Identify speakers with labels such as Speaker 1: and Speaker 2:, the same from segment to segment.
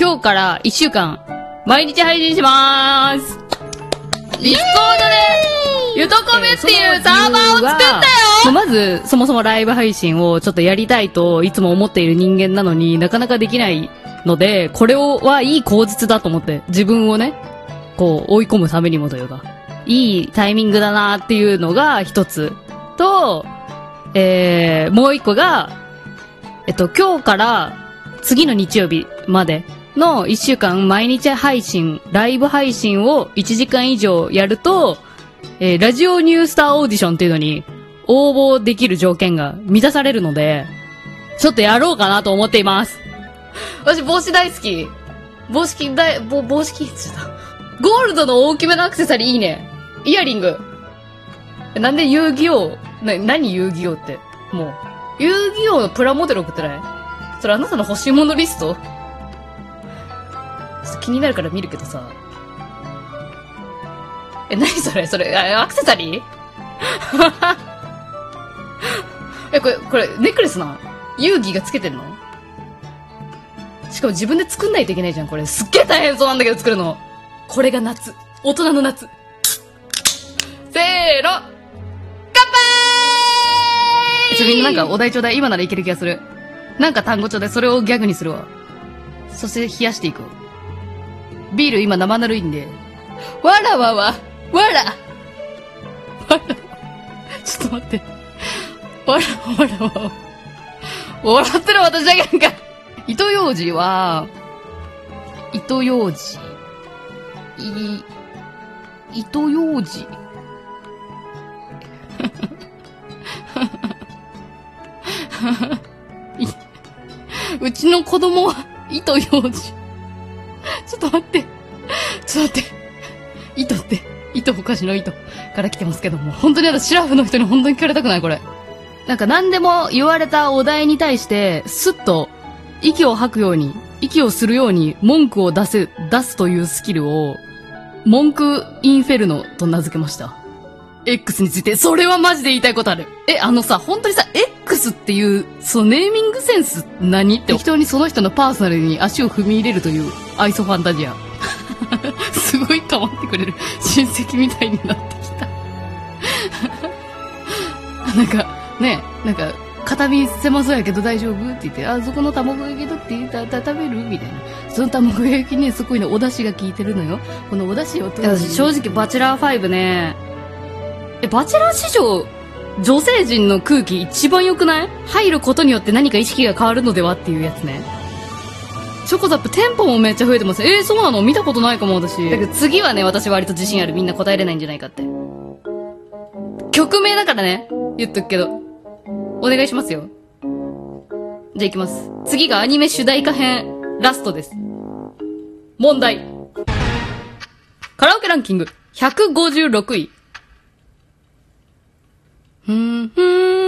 Speaker 1: 今日から1週間、毎日配信しまーす。ディスコードで、ゆとこめっていうサーバーを作ったよ、まず、そもそもライブ配信をちょっとやりたいといつも思っている人間なのになかなかできないので、これをはいい口実だと思って、自分をね、こう追い込むためにもというか、いいタイミングだなっていうのが一つ。と、えー、もう一個が、えっと、今日から次の日曜日までの一週間毎日配信、ライブ配信を一時間以上やると、えー、ラジオニュースターオーディションっていうのに応募できる条件が満たされるので、ちょっとやろうかなと思っています。私帽子大好き。帽子大、帽、帽子金ちょっと。ゴールドの大きめのアクセサリーいいね。イヤリング。なんで遊戯王、な、何遊戯王って？もう。遊戯王のプラモデル送ってない？それあなたの欲しいものリスト？っと気になるから見るけどさ。え、何それ？それ、アクセサリー？え、これ、これ、ネックレスな遊戯がつけてんの？しかも自分で作んないといけないじゃん、これ。すっげえ大変そうなんだけど作るの。これが夏。大人の夏。せーの乾杯ちょ、みんななんかお題ちょうだい。今ならいける気がする。なんか単語ちょうだい。それをギャグにするわ。そして冷やしていくわ。ビール今生ぬるいんで。わらわは、わらわら。ちょっと待って。わらわらわ。笑ってる私だけなんか。糸ようじは、糸ようじ。い、糸ようじ。うちの子供は糸ようじ。ちょっと待って。ちょっと待って。糸って、糸お菓子の糸から来てますけども。本当に私、シラフの人に本当に聞かれたくないこれ。なんか何でも言われたお題に対して、スッと息を吐くように、息をするように文句を出せ、出すというスキルを、文句インフェルノと名付けました。X について、それはマジで言いたいことある。え、あのさ、本当にさ、X っていう、そのネーミングセンス何って適当にその人のパーソナルに足を踏み入れるというアイソファンタジア。すごい構ってくれる。親戚みたいになってきた。なんか、ね、なんか、片身狭そうやけど大丈夫って言って、あ、そこの卵焼き取って言た食べる？みたいな。その卵焼きね、すごいね、お出汁が効いてるのよ。このお出汁を取る。
Speaker 2: 正直、バチェラー5ね、
Speaker 1: え、バチェラー史上、女性陣の空気一番良くない？入ることによって何か意識が変わるのでは？っていうやつね。チョコザップ店舗もめっちゃ増えてます。えー、そうなの？見たことないかも私。だけど次はね私割と自信ある。みんな答えれないんじゃないかって。曲名だからね。言っとくけど。お願いしますよ。じゃあいきます。次がアニメ主題歌編ラストです。問題。カラオケランキング。156位。ふんふん。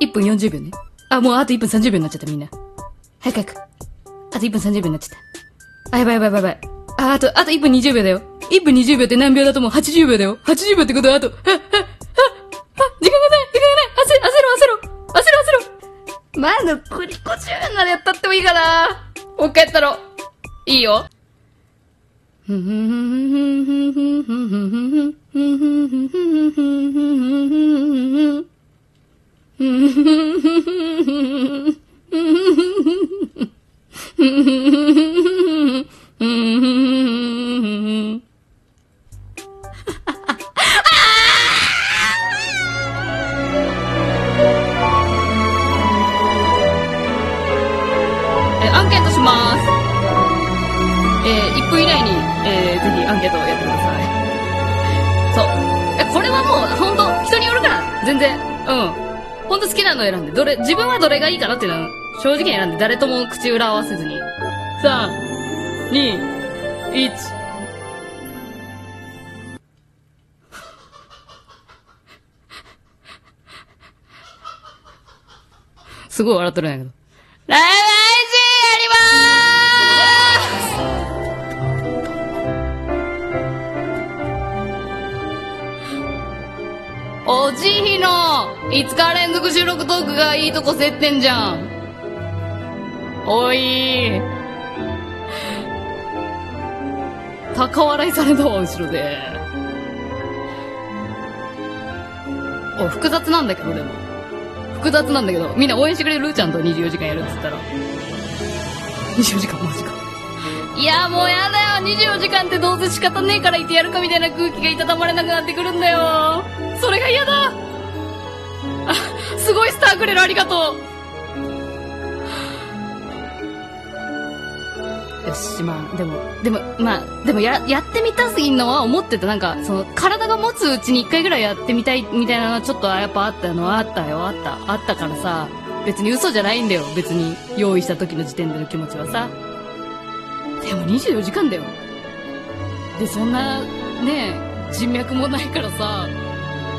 Speaker 1: !1 分40秒ね。あ、もうあと1分30秒になっちゃったみんな。早く早く。あと1分30秒になっちゃった。あ、やばいやばいやばい。あ、あと、あと1分20秒だよ。1分20秒って何秒だと思う ?80 秒だよ。80秒ってことはあと、あ、あ、あ、あ、時間がない時間がない焦焦ろ焦ろ焦ろ焦ろ前のクリコチューンまでやったってもいいかなもう一回やったろ。いいよ。ふふふふふえ、アンケートします。えー、1分以内に、えー、ぜひアンケートをやってください。そう。え、これはもう、ほんと、人によるから、全然。うん。ほんと好きなの選んで、どれ、自分はどれがいいかなっていうのは、正直に選んで、誰とも口裏合わせずに。3、2、1。すごい笑っとるんやけど。ライブ5日連続収録トークがいいとこ接ってんじゃん。おい高笑いされたわ、後ろで。お、複雑なんだけど、でも。複雑なんだけど、みんな応援してくれるちゃんと24時間やるっつったら。24時間マジか。いや、もうやだよ。24時間ってどうせ仕方ねえからいてやるかみたいな空気がいたたまれなくなってくるんだよ。それが嫌だ。すごいスターくれるありがとう。よし、まあ、でも、でも、まあ、でもや、やってみたすぎんのは思ってた。なんか、その、体が持つうちに一回ぐらいやってみたい、みたいなのはちょっとやっぱあったのはあったよ、あった。あったからさ、別に嘘じゃないんだよ。別に、用意した時の時点での気持ちはさ。でも24時間だよ。で、そんな、ね、人脈もないからさ、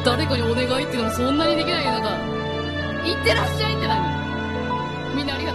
Speaker 1: 誰かにお願いっていうのもそんなにできないよ。なんか、いってらっしゃいって何？みのり。